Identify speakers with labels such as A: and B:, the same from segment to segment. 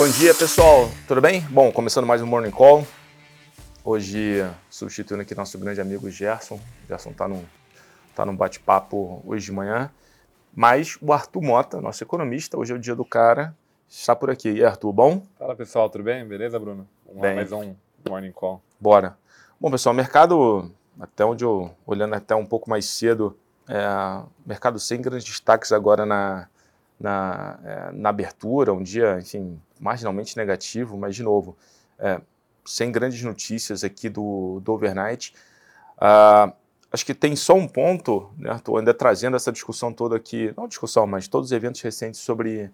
A: Bom dia, pessoal. Tudo bem? Bom, começando mais um Morning Call. Hoje, substituindo aqui nosso grande amigo Gerson. Gerson está num, tá num bate-papo hoje de manhã. Mas o Arthur Mota, nosso economista, hoje é o dia do cara, está por aqui. E Arthur, bom?
B: Fala pessoal, tudo bem? Beleza, Bruno? Vamos
A: bem.
B: mais um Morning Call.
A: Bora. Bom, pessoal, mercado, até onde eu, olhando até um pouco mais cedo, é, mercado sem grandes destaques agora na, na, é, na abertura, um dia, enfim, marginalmente negativo, mas de novo, é, sem grandes notícias aqui do, do overnight. Uh, acho que tem só um ponto, né? Estou ainda trazendo essa discussão toda aqui, não discussão, mas todos os eventos recentes sobre,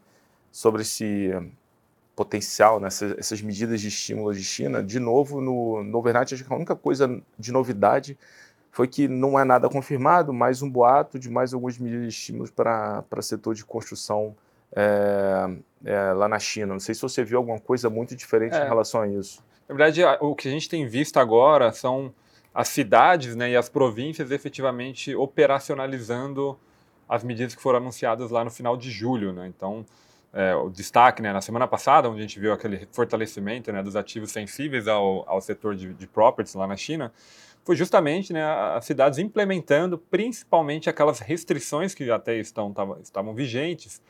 A: sobre esse potencial, né? essas, essas medidas de estímulo de China. De novo, no, no overnight, acho que a única coisa de novidade foi que não é nada confirmado, mais um boato de mais algumas medidas de estímulos para o setor de construção é, é, lá na China. Não sei se você viu alguma coisa muito diferente é. em relação a isso.
B: Na verdade, o que a gente tem visto agora são as cidades né, e as províncias efetivamente operacionalizando as medidas que foram anunciadas lá no final de julho. Né? Então, é, o destaque né, na semana passada, onde a gente viu aquele fortalecimento né, dos ativos sensíveis ao, ao setor de, de properties lá na China, foi justamente né, as cidades implementando principalmente aquelas restrições que até estão, tavam, estavam vigentes,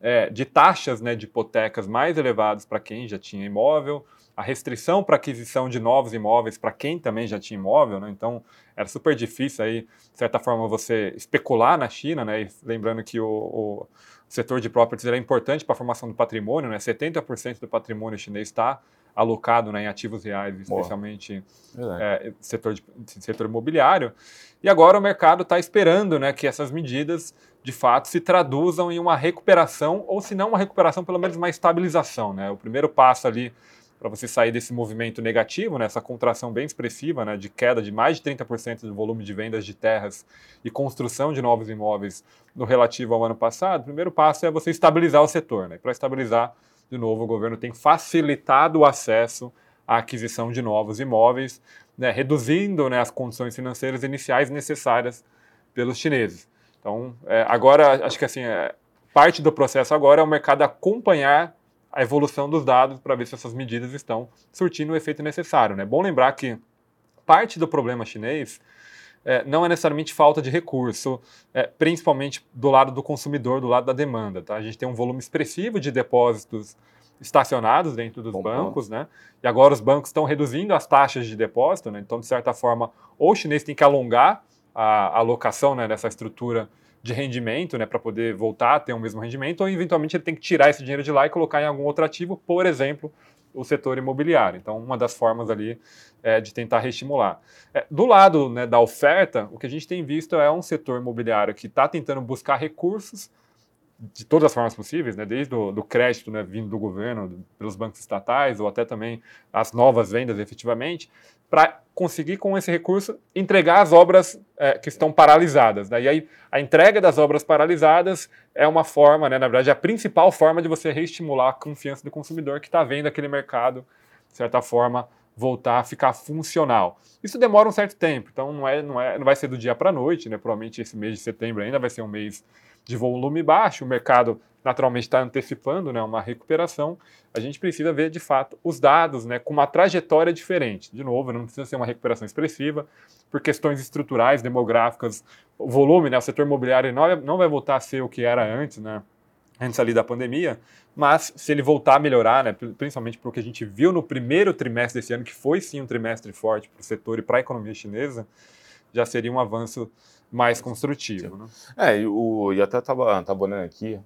B: é, de taxas né, de hipotecas mais elevadas para quem já tinha imóvel, a restrição para aquisição de novos imóveis para quem também já tinha imóvel, né? então era super difícil aí, de certa forma, você especular na China, né? E lembrando que o, o setor de properties é importante para a formação do patrimônio, né? 70% do patrimônio chinês está alocado né, em ativos reais, especialmente é, setor, de, setor imobiliário. E agora o mercado está esperando né, que essas medidas de fato se traduzam em uma recuperação, ou se não uma recuperação, pelo menos uma estabilização. Né? O primeiro passo ali para você sair desse movimento negativo, né, essa contração bem expressiva, né, de queda de mais de 30% do volume de vendas de terras e construção de novos imóveis no relativo ao ano passado, o primeiro passo é você estabilizar o setor. Né? Para estabilizar, de novo, o governo tem facilitado o acesso à aquisição de novos imóveis, né, reduzindo né, as condições financeiras iniciais necessárias pelos chineses. Então, é, agora, acho que assim, é, parte do processo agora é o mercado acompanhar a evolução dos dados para ver se essas medidas estão surtindo o efeito necessário. É né? bom lembrar que parte do problema chinês é, não é necessariamente falta de recurso, é, principalmente do lado do consumidor, do lado da demanda. Tá? A gente tem um volume expressivo de depósitos estacionados dentro dos bom, bancos, né? E agora os bancos estão reduzindo as taxas de depósito, né? Então, de certa forma, ou o chinês tem que alongar a alocação né, dessa estrutura de rendimento, né, para poder voltar a ter o mesmo rendimento, ou eventualmente ele tem que tirar esse dinheiro de lá e colocar em algum outro ativo, por exemplo, o setor imobiliário. Então, uma das formas ali é de tentar reestimular. É, do lado né, da oferta, o que a gente tem visto é um setor imobiliário que está tentando buscar recursos de todas as formas possíveis, né, desde o do crédito né, vindo do governo, pelos bancos estatais, ou até também as novas vendas efetivamente, para conseguir com esse recurso entregar as obras é, que estão paralisadas. Né? E aí a entrega das obras paralisadas é uma forma, né, na verdade, é a principal forma de você reestimular a confiança do consumidor que está vendo aquele mercado, de certa forma, voltar a ficar funcional. Isso demora um certo tempo, então não, é, não, é, não vai ser do dia para a noite, né? provavelmente esse mês de setembro ainda vai ser um mês de volume baixo, o mercado naturalmente está antecipando né, uma recuperação, a gente precisa ver de fato os dados né, com uma trajetória diferente. De novo, não precisa ser uma recuperação expressiva, por questões estruturais, demográficas, o volume, né, o setor imobiliário não, não vai voltar a ser o que era antes, né, antes ali da pandemia, mas se ele voltar a melhorar, né, principalmente porque a gente viu no primeiro trimestre desse ano, que foi sim um trimestre forte para o setor e para a economia chinesa, já seria um avanço mais construtivo. Né?
A: É, e, o, e até estava olhando aqui,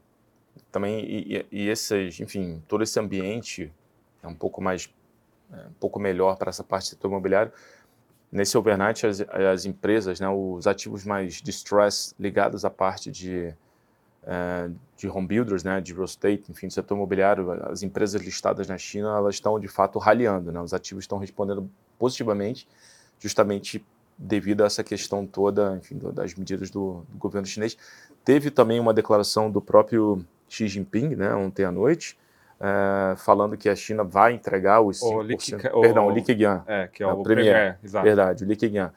A: também, e, e, esses, enfim, todo esse ambiente é um pouco mais, é, um pouco melhor para essa parte do setor imobiliário. Nesse overnight, as, as empresas, né, os ativos mais distress ligados à parte de, de home builders, né, de real estate, enfim, do setor imobiliário, as empresas listadas na China, elas estão de fato raliando, né, os ativos estão respondendo positivamente, justamente devido a essa questão toda, enfim, das medidas do, do governo chinês. Teve também uma declaração do próprio Xi Jinping, né, ontem à noite, é, falando que a China vai entregar os 5%. O Li, perdão, o, Li Keqiang.
B: É, que é o, o premier, premier
A: exato. Verdade, o Li Keqiang.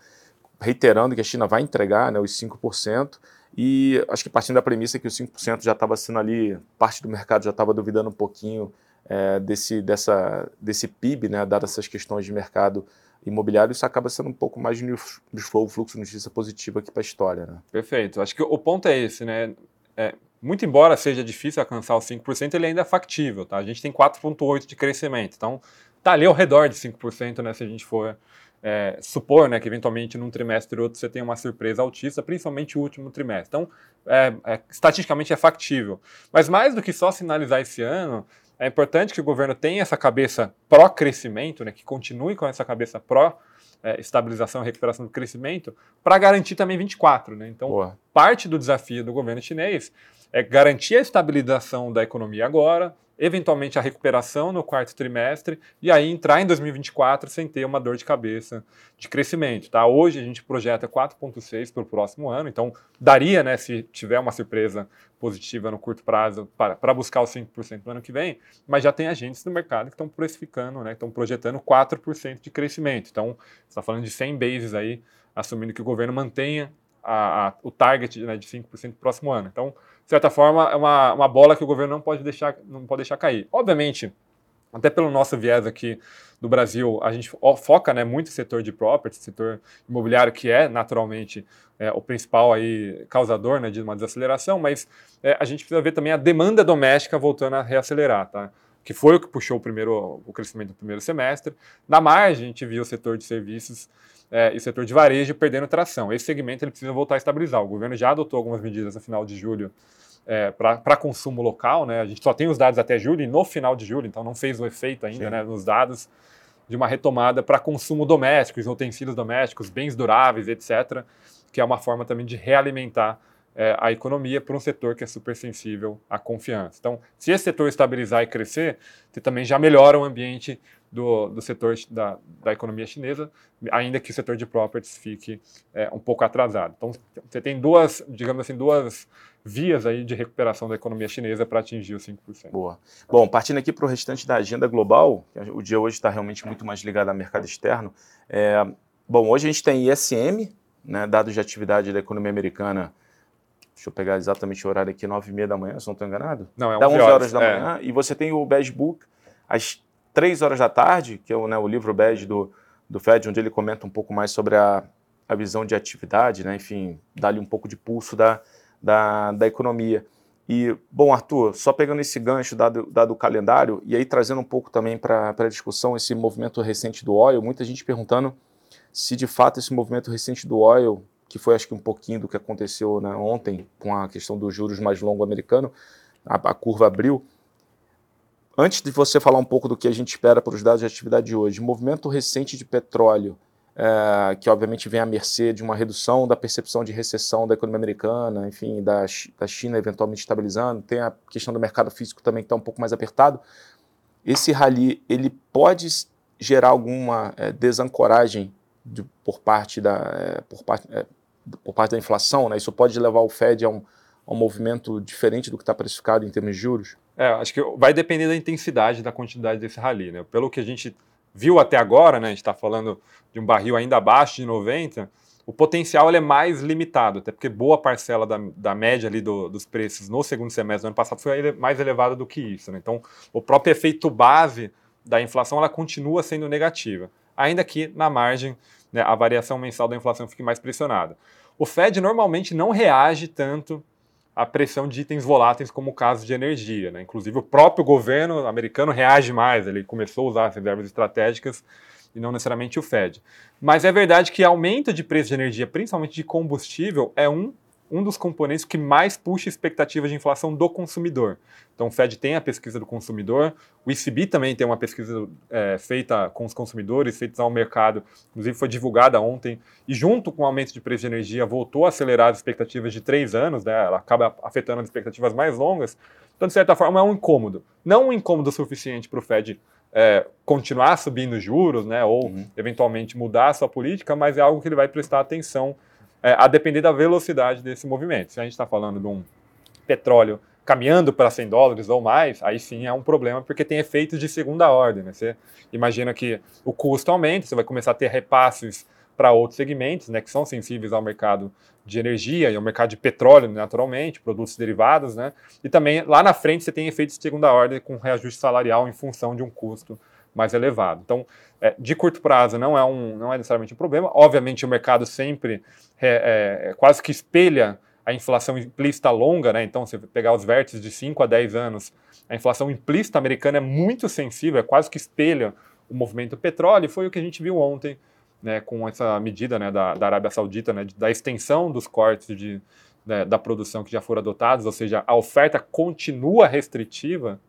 A: Reiterando que a China vai entregar né, os 5%, e acho que partindo da premissa que os 5% já estava sendo ali, parte do mercado já estava duvidando um pouquinho é, desse, dessa, desse PIB, né, dadas essas questões de mercado imobiliário, isso acaba sendo um pouco mais de flow, fluxo notícia positiva aqui para a história. Né?
B: Perfeito. Acho que o ponto é esse, né? É, muito embora seja difícil alcançar os 5%, ele ainda é factível, tá? A gente tem 4,8% de crescimento, então tá ali ao redor de 5%, né, se a gente for é, supor né, que eventualmente num trimestre ou outro você tem uma surpresa altista, principalmente o último trimestre. Então, é, é, estatisticamente é factível. Mas mais do que só sinalizar esse ano, é importante que o governo tenha essa cabeça pró-crescimento, né, que continue com essa cabeça pró é, estabilização e recuperação do crescimento, para garantir também 24. Né? Então, Boa. parte do desafio do governo chinês é garantir a estabilização da economia agora, eventualmente a recuperação no quarto trimestre e aí entrar em 2024 sem ter uma dor de cabeça de crescimento. Tá? Hoje a gente projeta 4,6 para o próximo ano, então daria, né, se tiver uma surpresa positiva no curto prazo, para, para buscar os 5% no ano que vem, mas já tem agentes no mercado que estão precificando, né, estão projetando 4% de crescimento. Então, você está falando de 100 bases aí, assumindo que o governo mantenha a, a, o target né, de 5% no próximo ano. Então, de certa forma, é uma, uma bola que o governo não pode deixar, não pode deixar cair. Obviamente, até pelo nosso viés aqui do Brasil, a gente foca né, muito no setor de property, setor imobiliário, que é naturalmente é, o principal aí, causador né, de uma desaceleração, mas é, a gente precisa ver também a demanda doméstica voltando a reacelerar. Tá? Que foi o que puxou o, primeiro, o crescimento do primeiro semestre. Na margem, a gente viu o setor de serviços é, e o setor de varejo perdendo tração. Esse segmento ele precisa voltar a estabilizar. O governo já adotou algumas medidas no final de julho é, para consumo local. Né? A gente só tem os dados até julho e no final de julho, então não fez o efeito ainda né, nos dados de uma retomada para consumo doméstico, utensílios domésticos, bens duráveis, etc., que é uma forma também de realimentar é, a economia para um setor que é super sensível à confiança. Então, se esse setor estabilizar e crescer, você também já melhora o ambiente do, do setor da, da economia chinesa, ainda que o setor de properties fique é, um pouco atrasado. Então, você tem duas, digamos assim, duas vias aí de recuperação da economia chinesa para atingir os 5%.
A: Boa. Bom, partindo aqui para o restante da agenda global, o dia hoje está realmente muito mais ligado ao mercado externo. É, bom, hoje a gente tem ISM, né, dados de atividade da economia americana Deixa eu pegar exatamente o horário aqui, 9 e meia da manhã, se não estou enganado.
B: Não, é
A: 11 horas,
B: horas
A: da é. manhã. E você tem o Badge Book às 3 horas da tarde, que é o, né, o livro Badge do, do Fed, onde ele comenta um pouco mais sobre a, a visão de atividade, né? enfim, dá-lhe um pouco de pulso da, da, da economia. E, bom, Arthur, só pegando esse gancho dado, dado o calendário, e aí trazendo um pouco também para a discussão esse movimento recente do oil, muita gente perguntando se de fato esse movimento recente do oil que foi acho que um pouquinho do que aconteceu né, ontem com a questão dos juros mais longo americano, a, a, curva abriu. Antes de você falar um pouco do que a gente espera para os dados de atividade de hoje, movimento recente de petróleo, é, que obviamente vem à mercê de uma redução da percepção de recessão da economia americana, enfim, da, da China eventualmente estabilizando, tem a questão do mercado físico também que está um pouco mais apertado. Esse rally, ele pode gerar alguma é, desancoragem de, por parte da é, por parte, é, por parte da inflação, né? Isso pode levar o Fed a um, a um movimento diferente do que está precificado em termos de juros?
B: É, acho que vai depender da intensidade, da quantidade desse rally, né? Pelo que a gente viu até agora, né? A gente está falando de um barril ainda abaixo de 90, o potencial é mais limitado, até porque boa parcela da, da média ali do, dos preços no segundo semestre do ano passado foi mais elevada do que isso. Né? Então, o próprio efeito base da inflação ela continua sendo negativa, ainda que na margem né, a variação mensal da inflação fique mais pressionada. O Fed normalmente não reage tanto à pressão de itens voláteis como o caso de energia. Né? Inclusive, o próprio governo americano reage mais, ele começou a usar as reservas estratégicas e não necessariamente o Fed. Mas é verdade que aumento de preço de energia, principalmente de combustível, é um um dos componentes que mais puxa expectativa de inflação do consumidor. Então, o Fed tem a pesquisa do consumidor, o ECB também tem uma pesquisa é, feita com os consumidores, feita ao mercado, inclusive foi divulgada ontem, e junto com o aumento de preço de energia, voltou a acelerar as expectativas de três anos, né? ela acaba afetando as expectativas mais longas. Então, de certa forma, é um incômodo. Não um incômodo suficiente para o Fed é, continuar subindo juros, né, ou uhum. eventualmente mudar a sua política, mas é algo que ele vai prestar atenção é, a depender da velocidade desse movimento. Se a gente está falando de um petróleo caminhando para 100 dólares ou mais, aí sim é um problema, porque tem efeitos de segunda ordem. Né? Você imagina que o custo aumenta, você vai começar a ter repasses para outros segmentos, né, que são sensíveis ao mercado de energia e ao mercado de petróleo, naturalmente, produtos derivados, né? E também lá na frente você tem efeitos de segunda ordem com reajuste salarial em função de um custo mais elevado. Então, é, de curto prazo não é, um, não é necessariamente um problema. Obviamente, o mercado sempre é, é, quase que espelha a inflação implícita longa, né? Então, se pegar os vértices de 5 a 10 anos, a inflação implícita americana é muito sensível, é quase que espelha o movimento petróleo, e foi o que a gente viu ontem né, com essa medida né, da, da Arábia Saudita, né, da extensão dos cortes de, né, da produção que já foram adotados, ou seja, a oferta continua restritiva,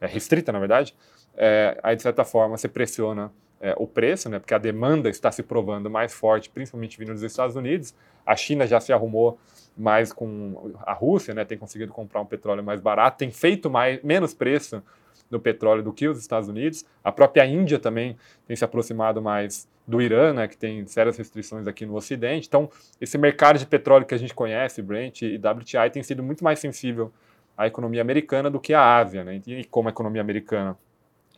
B: é, restrita na verdade, é, aí de certa forma você pressiona é, o preço, né, porque a demanda está se provando mais forte, principalmente vindo dos Estados Unidos, a China já se arrumou mais com a Rússia, né, tem conseguido comprar um petróleo mais barato, tem feito mais, menos preço no petróleo do que os Estados Unidos. A própria Índia também tem se aproximado mais do Irã, né, que tem sérias restrições aqui no Ocidente. Então, esse mercado de petróleo que a gente conhece, Brent e WTI, tem sido muito mais sensível à economia americana do que à Ásia. Né? E como a economia americana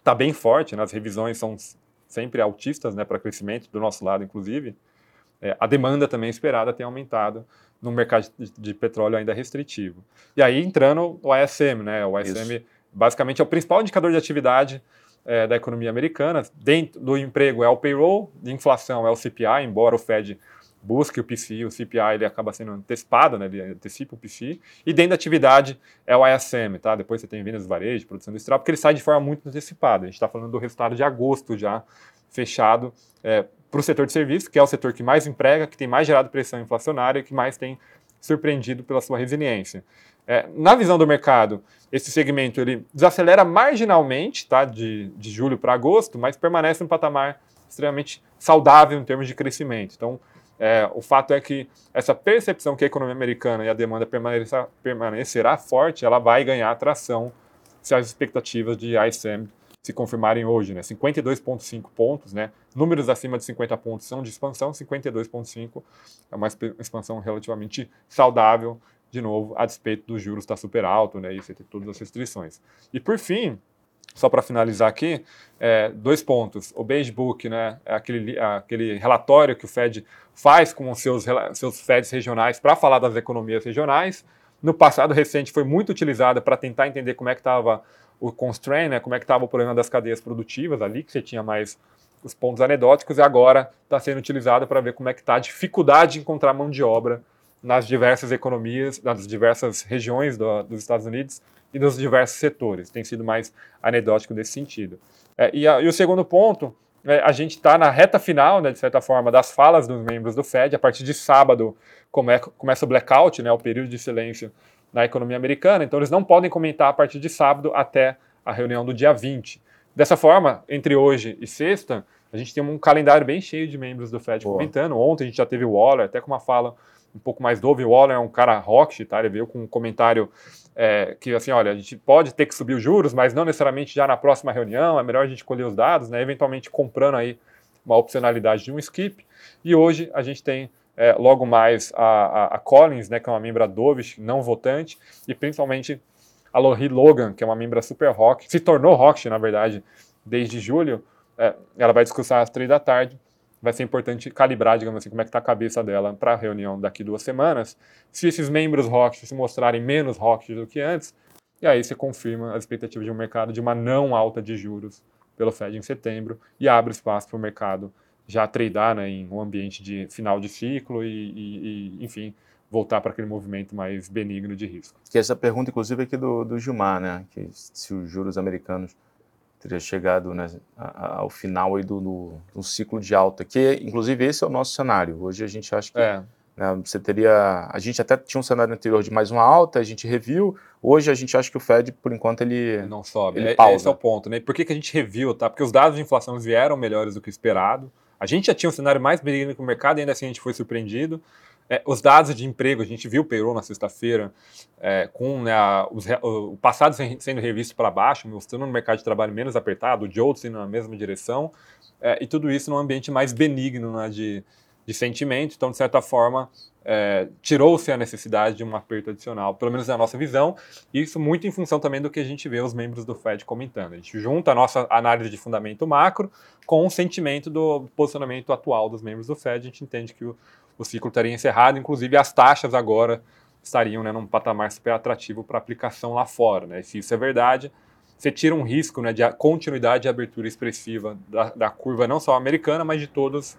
B: está bem forte, né, as revisões são sempre altistas né, para crescimento, do nosso lado, inclusive, é, a demanda também esperada tem aumentado no mercado de, de, petróleo ainda restritivo. E aí entrando o ISM, né? O ISM Isso basicamente é o principal indicador de atividade é, da economia americana. Dentro do emprego é o payroll, de inflação é o CPI, embora o Fed busque o PCI, o CPI ele acaba sendo antecipado, né, ele antecipa o PCI, e dentro da atividade é o ISM, tá? depois você tem vendas de varejo, produção industrial, porque ele sai de forma muito antecipada. A gente está falando do resultado de agosto já fechado é, para o setor de serviços, que é o setor que mais emprega, que tem mais gerado pressão inflacionária e que mais tem surpreendido pela sua resiliência. É, na visão do mercado, esse segmento ele desacelera marginalmente tá, de, de julho para agosto, mas permanece um patamar extremamente saudável em termos de crescimento. Então, é, o fato é que essa percepção que a economia americana e a demanda permanecerá, forte, ela vai ganhar atração se as expectativas de ISM se confirmarem hoje, né? 52,5 pontos, né? Números acima de 50 pontos são de expansão, 52,5 é uma expansão relativamente saudável de novo, a despeito dos juros estar tá super alto, né, e você ter todas as restrições. E por fim, só para finalizar aqui, é, dois pontos. O Beige Book, né, é aquele, aquele relatório que o Fed faz com os seus, seus Feds regionais para falar das economias regionais. No passado recente foi muito utilizada para tentar entender como é que estava o constraint, né, como é que estava o problema das cadeias produtivas ali, que você tinha mais os pontos anedóticos, e agora está sendo utilizada para ver como é que está a dificuldade de encontrar mão de obra nas diversas economias, nas diversas regiões do, dos Estados Unidos e nos diversos setores. Tem sido mais anedótico nesse sentido. É, e, a, e, o segundo ponto, é, a gente está na reta final, né, de certa forma, das falas dos membros do Fed. A partir de sábado come, começa o blackout, né, o período de silêncio na economia americana. Então, eles não podem comentar a partir de sábado até a reunião do dia 20. Dessa forma, entre hoje e sexta, a gente tem um calendário bem cheio de membros do Fed Boa. comentando. Ontem a gente já teve o Waller, até com uma fala um pouco mais dove. O Waller é um cara rock, tá? Ele veio com um comentário é, que, assim, olha, a gente pode ter que subir os juros, mas não necessariamente já na próxima reunião, é melhor a gente colher os dados, né? Eventualmente comprando aí uma opcionalidade de um skip. E hoje a gente tem é, logo mais a, a, a, Collins, né, que é uma membra Dovish, não votante, e principalmente a Lori Logan, que é uma membra super rock, se tornou rock, na verdade, desde julho. É, ela vai discursar às três da tarde vai ser importante calibrar, digamos assim, como é que está a cabeça dela para a reunião daqui duas semanas. Se esses membros rocks se mostrarem menos rocks do que antes, e aí você confirma as expectativas de um mercado de uma não alta de juros pelo Fed em setembro e abre espaço para o mercado já tradar né, em um ambiente de final de ciclo e, e, e enfim, voltar para aquele movimento mais benigno de risco.
A: Que essa pergunta, inclusive, aqui do, do Gilmar, né, que se os juros americanos teria chegado né, ao final aí do, do, do, ciclo de alta, que inclusive esse é o nosso cenário. Hoje a gente acha que é. né, você teria. A gente até tinha um cenário anterior de mais uma alta, a gente reviu. Hoje a gente acha que o Fed, por enquanto, ele.
B: Não sobe. Ele é, pausa. Esse é o ponto, né? Por que, que a gente reviu, tá? Porque os dados de inflação vieram melhores do que esperado. A gente já tinha um cenário mais benigno que o mercado ainda assim a gente foi surpreendido. É, os dados de emprego, a gente viu o payroll na sexta-feira, é, com né, a, os, o passado sendo revisto para baixo, mostrando um mercado de trabalho menos apertado, o JOLTS indo na mesma direção, é, e tudo isso num ambiente mais benigno né, de, de sentimento, então, de certa forma, é, tirou-se a necessidade de um aperto adicional, pelo menos na nossa visão, e isso muito em função também do que a gente vê os membros do Fed comentando. A gente junta a nossa análise de fundamento macro com o sentimento do posicionamento atual dos membros do Fed, a gente entende que o, o ciclo estaria encerrado, inclusive as taxas agora estariam né, num patamar super atrativo para aplicação lá fora. Né? E se isso é verdade, você tira um risco né, de continuidade de abertura expressiva da, da curva não só americana, mas de todas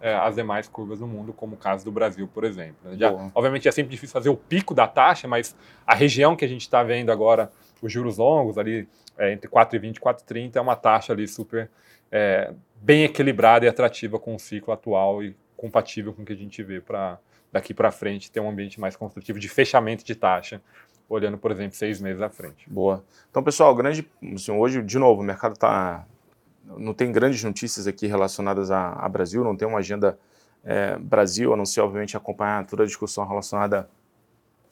B: é, as demais curvas no mundo, como o caso do Brasil, por exemplo. Já, obviamente é sempre difícil fazer o pico da taxa, mas a região que a gente está vendo agora, os juros longos, ali é, entre 4,20 e 4,30, é uma taxa ali super é, bem equilibrada e atrativa com o ciclo atual e compatível com o que a gente vê para daqui para frente ter um ambiente mais construtivo de fechamento de taxa olhando, por exemplo, seis meses à frente.
A: Boa. Então, pessoal, grande, assim, hoje, de novo, o mercado está não tem grandes notícias aqui relacionadas a, a Brasil, não tem uma agenda é, Brasil, a não ser, obviamente, acompanhar toda a discussão relacionada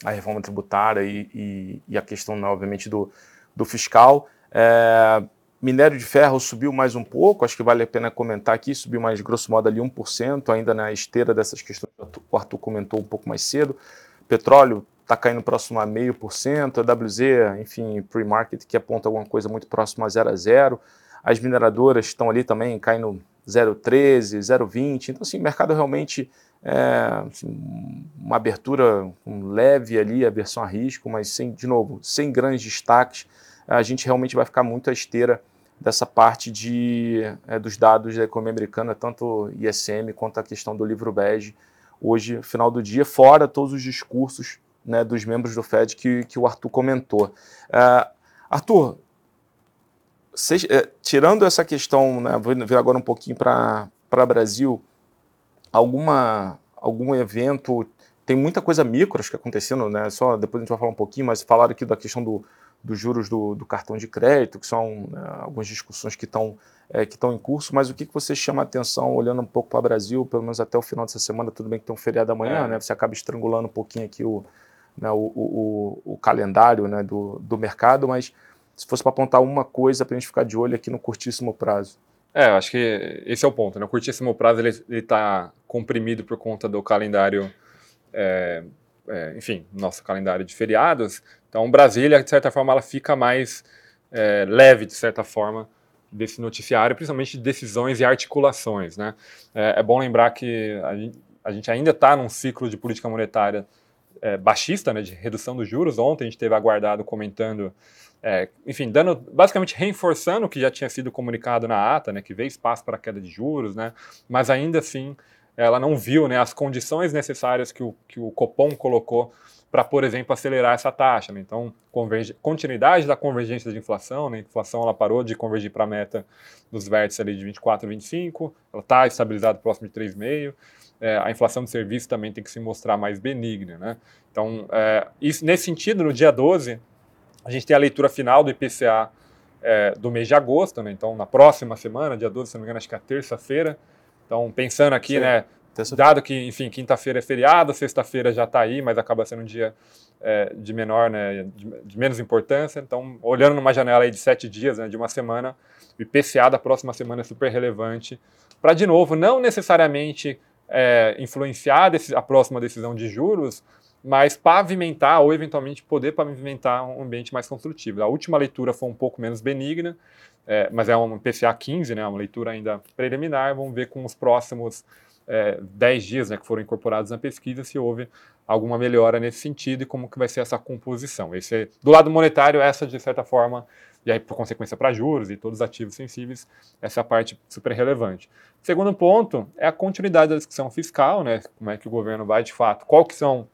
A: à reforma tributária e, e, e a questão, né, obviamente, do, do fiscal. É, minério de ferro subiu mais um pouco, acho que vale a pena comentar aqui, subiu mais, grosso modo, ali 1%, ainda na esteira dessas questões que o Arthur comentou um pouco mais cedo. Petróleo está caindo próximo a 0,5%, a WZ, enfim, pre-market que aponta alguma coisa muito próximo a 0 a 0. As mineradoras estão ali também caindo 0,13, 0,20. Então, assim, mercado realmente é assim, uma abertura um leve ali, a versão a risco, mas sem, de novo, sem grandes destaques. A gente realmente vai ficar muito à esteira dessa parte de, é, dos dados da economia americana, tanto ISM quanto a questão do livro bege, hoje, final do dia, fora todos os discursos né, dos membros do Fed que, que o Arthur comentou. Uh, Arthur, é, tirando essa questão, né, vou ver agora um pouquinho para Brasil, alguma, algum evento, tem muita coisa micro acho que acontecendo, né, só depois a gente vai falar um pouquinho, mas falaram aqui da questão do, dos juros do, do, cartão de crédito, que são né, algumas discussões que estão é, que estão em curso, mas o que, que você chama a atenção olhando um pouco para o Brasil, pelo menos até o final dessa semana, tudo bem que tem um feriado amanhã, é. né, você acaba estrangulando um pouquinho aqui o, né, o, o, o, calendário né, do, do mercado, mas se fosse para apontar uma coisa para a gente ficar de olho aqui no curtíssimo prazo?
B: É, acho que esse é o ponto. Né? O curtíssimo prazo ele está comprimido por conta do calendário, é, é, enfim, nosso calendário de feriados. Então, Brasília, de certa forma, ela fica mais é, leve, de certa forma, desse noticiário, principalmente de decisões e articulações. Né? É, é bom lembrar que a gente, a gente ainda está num ciclo de política monetária é, baixista, né, de redução dos juros. Ontem a gente teve aguardado comentando é, enfim, dando, basicamente reforçando o que já tinha sido comunicado na ata, né, que vê espaço para queda de juros, né, mas ainda assim ela não viu né, as condições necessárias que o, que o Copom colocou para, por exemplo, acelerar essa taxa. Né? Então, continuidade da convergência de inflação, né? a inflação ela parou de convergir para a meta dos vértices ali de 24 25, ela está estabilizada próximo de 3,5%. É, a inflação de serviços também tem que se mostrar mais benigna. Né? Então, é, isso, nesse sentido, no dia 12, a gente tem a leitura final do IPCA é, do mês de agosto, né? Então, na próxima semana, dia 12, se não me engano, acho que é terça-feira. Então, pensando aqui, Sim. né? Dado que, enfim, quinta-feira é feriado, sexta-feira já está aí, mas acaba sendo um dia é, de menor, né, de, de, menos importância. Então, olhando numa janela aí de sete dias, né, de uma semana, o IPCA da próxima semana é super relevante para, de novo, não necessariamente é, influenciar a próxima decisão de juros, mas pavimentar ou eventualmente poder pavimentar um ambiente mais construtivo. A última leitura foi um pouco menos benigna, é, mas é um PCA 15, né, uma leitura ainda preliminar. Vamos ver com os próximos é, 10 dias né, que foram incorporados na pesquisa se houve alguma melhora nesse sentido e como que vai ser essa composição. Esse, é, do lado monetário, essa de certa forma, e aí por consequência para juros e todos os ativos sensíveis, essa é a parte super relevante. Segundo ponto é a continuidade da discussão fiscal, né, como é que o governo vai de fato, qual que são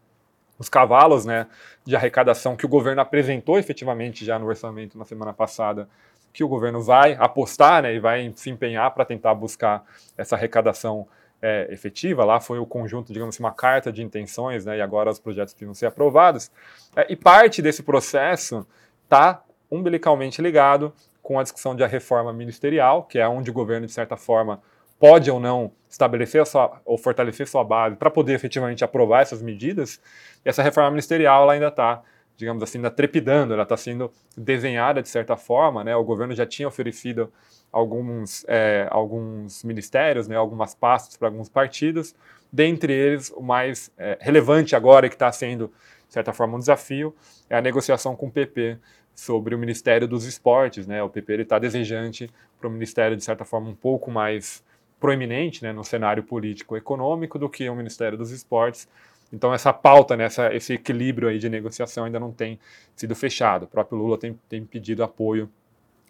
B: os cavalos né, de arrecadação que o governo apresentou efetivamente já no orçamento na semana passada, que o governo vai apostar né, e vai se empenhar para tentar buscar essa arrecadação é, efetiva. Lá foi o conjunto, digamos assim, uma carta de intenções, né, e agora os projetos precisam ser aprovados. É, e parte desse processo está umbilicalmente ligado com a discussão de a reforma ministerial, que é onde o governo, de certa forma, pode ou não estabelecer sua, ou fortalecer sua base para poder efetivamente aprovar essas medidas, essa reforma ministerial ainda está digamos assim, ainda trepidando, ela está sendo desenhada de certa forma, né? O governo já tinha oferecido alguns, é, alguns ministérios, né, algumas pastas para alguns partidos, dentre eles o mais é, relevante agora que está sendo, de certa forma, um desafio, é a negociação com o PP sobre o Ministério dos Esportes, né? O PP está desejante para o Ministério, de certa forma, um pouco mais proeminente né, no cenário político-econômico do que o Ministério dos Esportes, então essa pauta, né, essa, esse equilíbrio aí de negociação ainda não tem sido fechado. O próprio Lula tem, tem pedido apoio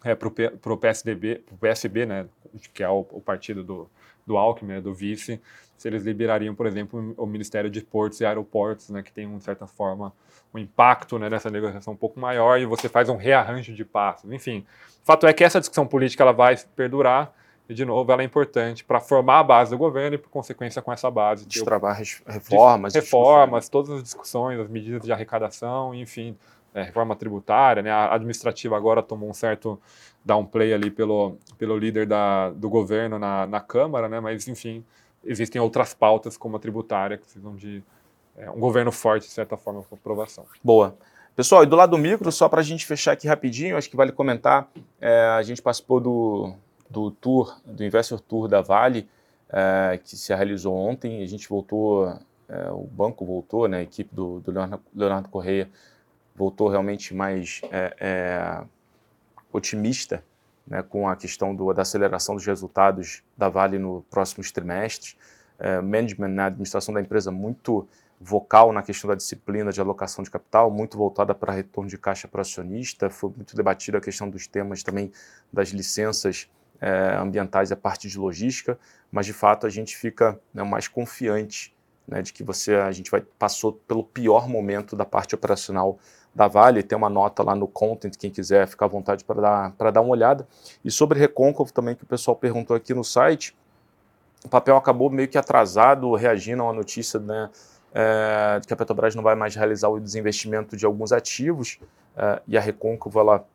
B: é, para o PSDB, para o PSB, né, que é o, o partido do, do Alckmin, né, do vice, se eles liberariam, por exemplo, o Ministério de Portos e Aeroportos, né, que tem, de certa forma, um impacto né, nessa negociação um pouco maior e você faz um rearranjo de passos. Enfim, o fato é que essa discussão política ela vai perdurar e, de novo, ela é importante para formar a base do governo e, por consequência, com essa base.
A: Destravar reformas.
B: De reformas, todas as discussões, as medidas de arrecadação, enfim, é, reforma tributária, né? A administrativa agora tomou um certo downplay ali pelo, pelo líder da, do governo na, na Câmara, né? Mas, enfim, existem outras pautas, como a tributária, que precisam de é, um governo forte, de certa forma, com aprovação.
A: Boa. Pessoal, e do lado do micro, só para a gente fechar aqui rapidinho, acho que vale comentar, é, a gente participou do, do tour, do Investor Tour da Vale, é, que se realizou ontem. A gente voltou, é, o banco voltou, né, a equipe do, do Leonardo, Leonardo Correia voltou realmente mais é, é, otimista né, com a questão do, da aceleração dos resultados da Vale no próximos trimestres. É, management, né, a administração da empresa muito vocal na questão da disciplina de alocação de capital, muito voltada para retorno de caixa para acionista. Foi muito debatida a questão dos temas também das licenças é, ambientais a parte de logística, mas de fato a gente fica né, mais confiante né, de que você a gente vai passou pelo pior momento da parte operacional da Vale. Tem uma nota lá no content, quem quiser ficar à vontade para dar, dar uma olhada. E sobre Recôncavo também, que o pessoal perguntou aqui no site, o papel acabou meio que atrasado, reagindo a uma notícia né, é, de que a Petrobras não vai mais realizar o desinvestimento de alguns ativos, é, e a Recôncavo ela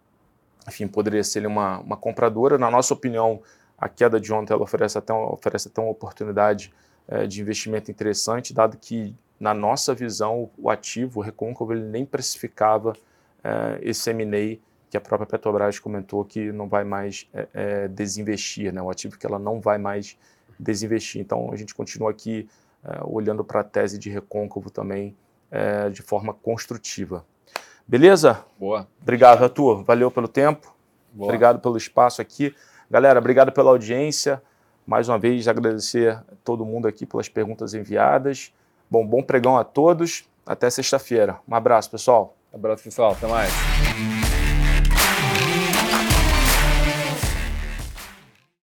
A: enfim, poderia ser uma, uma compradora. Na nossa opinião, a queda de ontem ela oferece até, oferece até uma oportunidade é, de investimento interessante, dado que, na nossa visão, o ativo, o Recôncavo, ele nem precificava é, esse M&A que a própria Petrobras comentou que não vai mais é, é, desinvestir, né? o ativo que ela não vai mais desinvestir. Então, a gente continua aqui é, olhando para a tese de Recôncavo também é, de forma construtiva. Beleza?
B: Boa.
A: Obrigado, Arthur. Valeu pelo tempo. Boa. Obrigado pelo espaço aqui. Galera, obrigado pela audiência. Mais uma vez, agradecer a todo mundo aqui pelas perguntas enviadas. Bom, bom pregão a todos. Até sexta-feira. Um abraço, pessoal.
B: Um abraço, pessoal. Até mais.